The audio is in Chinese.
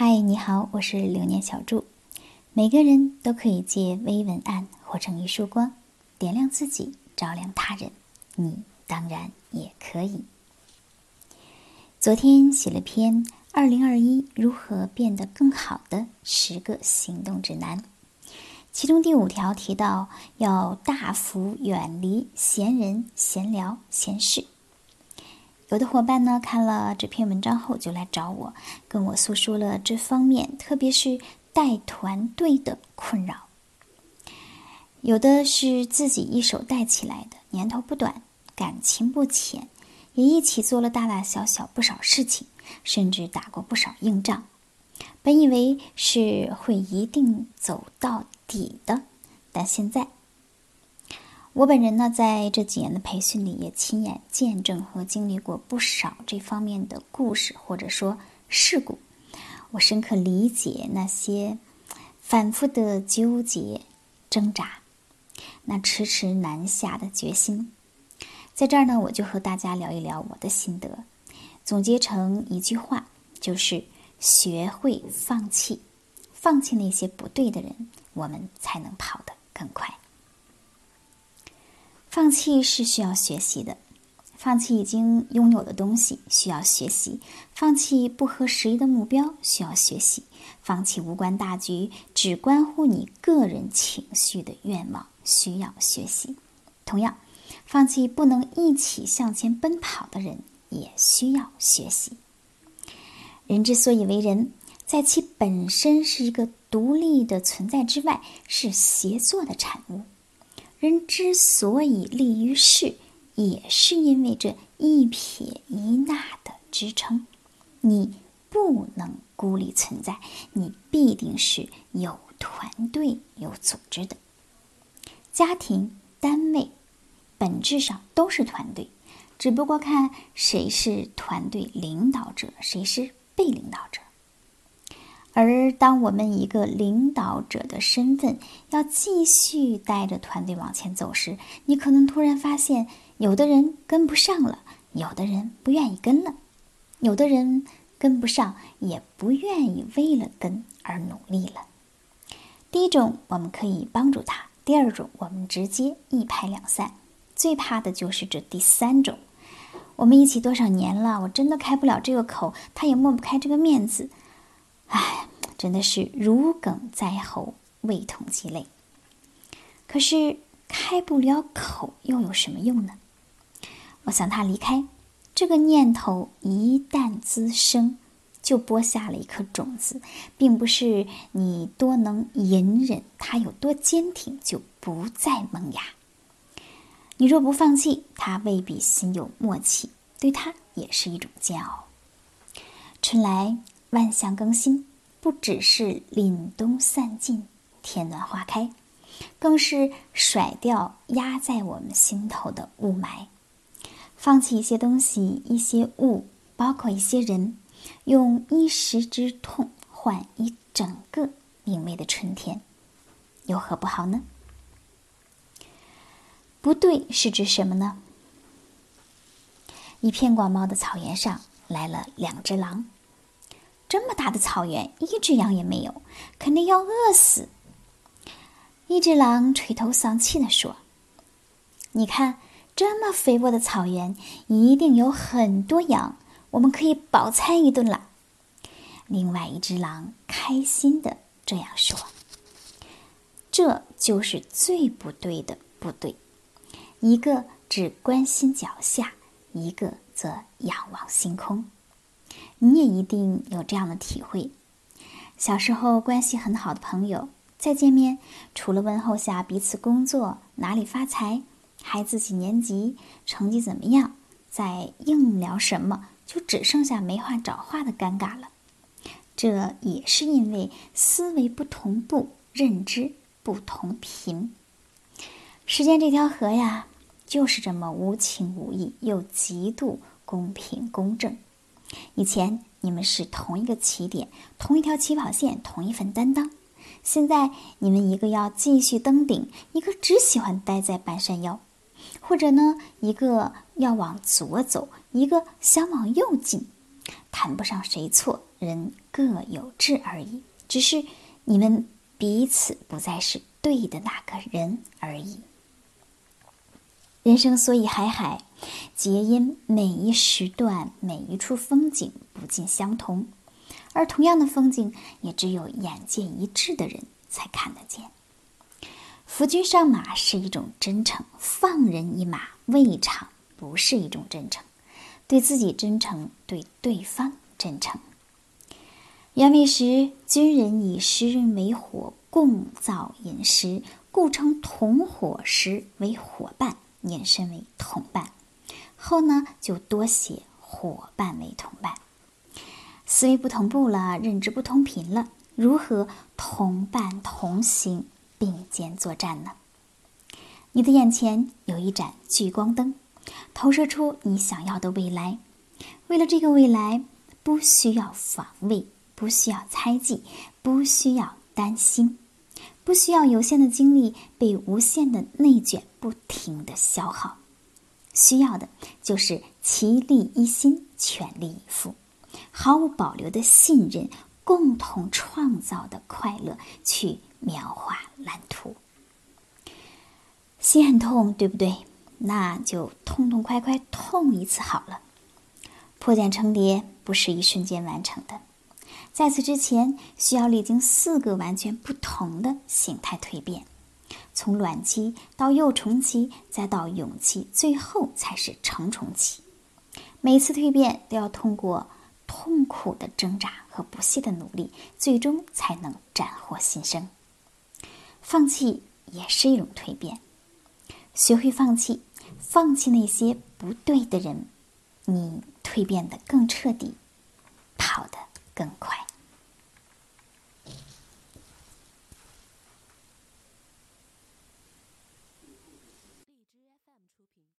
嗨，你好，我是流年小祝。每个人都可以借微文案活成一束光，点亮自己，照亮他人。你当然也可以。昨天写了篇《二零二一如何变得更好的十个行动指南》，其中第五条提到要大幅远离闲人、闲聊、闲事。有的伙伴呢，看了这篇文章后就来找我，跟我诉说了这方面，特别是带团队的困扰。有的是自己一手带起来的，年头不短，感情不浅，也一起做了大大小小不少事情，甚至打过不少硬仗。本以为是会一定走到底的，但现在。我本人呢，在这几年的培训里，也亲眼见证和经历过不少这方面的故事，或者说事故。我深刻理解那些反复的纠结、挣扎，那迟迟难下的决心。在这儿呢，我就和大家聊一聊我的心得，总结成一句话，就是学会放弃，放弃那些不对的人，我们才能跑得更快。放弃是需要学习的，放弃已经拥有的东西需要学习；放弃不合时宜的目标需要学习；放弃无关大局、只关乎你个人情绪的愿望需要学习。同样，放弃不能一起向前奔跑的人也需要学习。人之所以为人，在其本身是一个独立的存在之外，是协作的产物。人之所以立于世，也是因为这一撇一捺的支撑。你不能孤立存在，你必定是有团队、有组织的。家庭、单位本质上都是团队，只不过看谁是团队领导者，谁是被领导者。而当我们一个领导者的身份要继续带着团队往前走时，你可能突然发现，有的人跟不上了，有的人不愿意跟了，有的人跟不上也不愿意为了跟而努力了。第一种，我们可以帮助他；第二种，我们直接一拍两散。最怕的就是这第三种。我们一起多少年了，我真的开不了这个口，他也抹不开这个面子。唉，真的是如鲠在喉，味同鸡肋。可是开不了口又有什么用呢？我想他离开，这个念头一旦滋生，就播下了一颗种子，并不是你多能隐忍，他有多坚挺就不再萌芽。你若不放弃，他未必心有默契，对他也是一种煎熬。春来。万象更新，不只是凛冬散尽，天暖花开，更是甩掉压在我们心头的雾霾，放弃一些东西、一些物，包括一些人，用一时之痛换一整个明媚的春天，有何不好呢？不对是指什么呢？一片广袤的草原上来了两只狼。这么大的草原，一只羊也没有，肯定要饿死。一只狼垂头丧气地说：“你看，这么肥沃的草原，一定有很多羊，我们可以饱餐一顿了。”另外一只狼开心的这样说：“这就是最不对的不对，一个只关心脚下，一个则仰望星空。”你也一定有这样的体会：小时候关系很好的朋友，再见面，除了问候下彼此工作哪里发财、孩子几年级、成绩怎么样，再硬聊什么，就只剩下没话找话的尴尬了。这也是因为思维不同步，认知不同频。时间这条河呀，就是这么无情无义，又极度公平公正。以前你们是同一个起点，同一条起跑线，同一份担当。现在你们一个要继续登顶，一个只喜欢待在半山腰，或者呢，一个要往左走，一个想往右进，谈不上谁错，人各有志而已。只是你们彼此不再是对的那个人而已。人生所以海海，皆因每一时段、每一处风景不尽相同，而同样的风景，也只有眼界一致的人才看得见。扶君上马是一种真诚，放人一马未尝不是一种真诚。对自己真诚，对对方真诚。原为时，军人以食人为火，共造饮食，故称同伙食为伙伴，引申为同伴。后呢，就多写伙伴为同伴。思维不同步了，认知不同频了，如何同伴同行？并肩作战呢？你的眼前有一盏聚光灯，投射出你想要的未来。为了这个未来，不需要防卫，不需要猜忌，不需要担心，不需要有限的精力被无限的内卷不停的消耗。需要的就是齐力一心，全力以赴，毫无保留的信任，共同创造的快乐，去。描画蓝图，心很痛，对不对？那就痛痛快快痛一次好了。破茧成蝶不是一瞬间完成的，在此之前需要历经四个完全不同的形态蜕变，从卵期到幼虫期，再到蛹期，最后才是成虫期。每次蜕变都要通过痛苦的挣扎和不懈的努力，最终才能斩获新生。放弃也是一种蜕变，学会放弃，放弃那些不对的人，你蜕变的更彻底，跑得更快。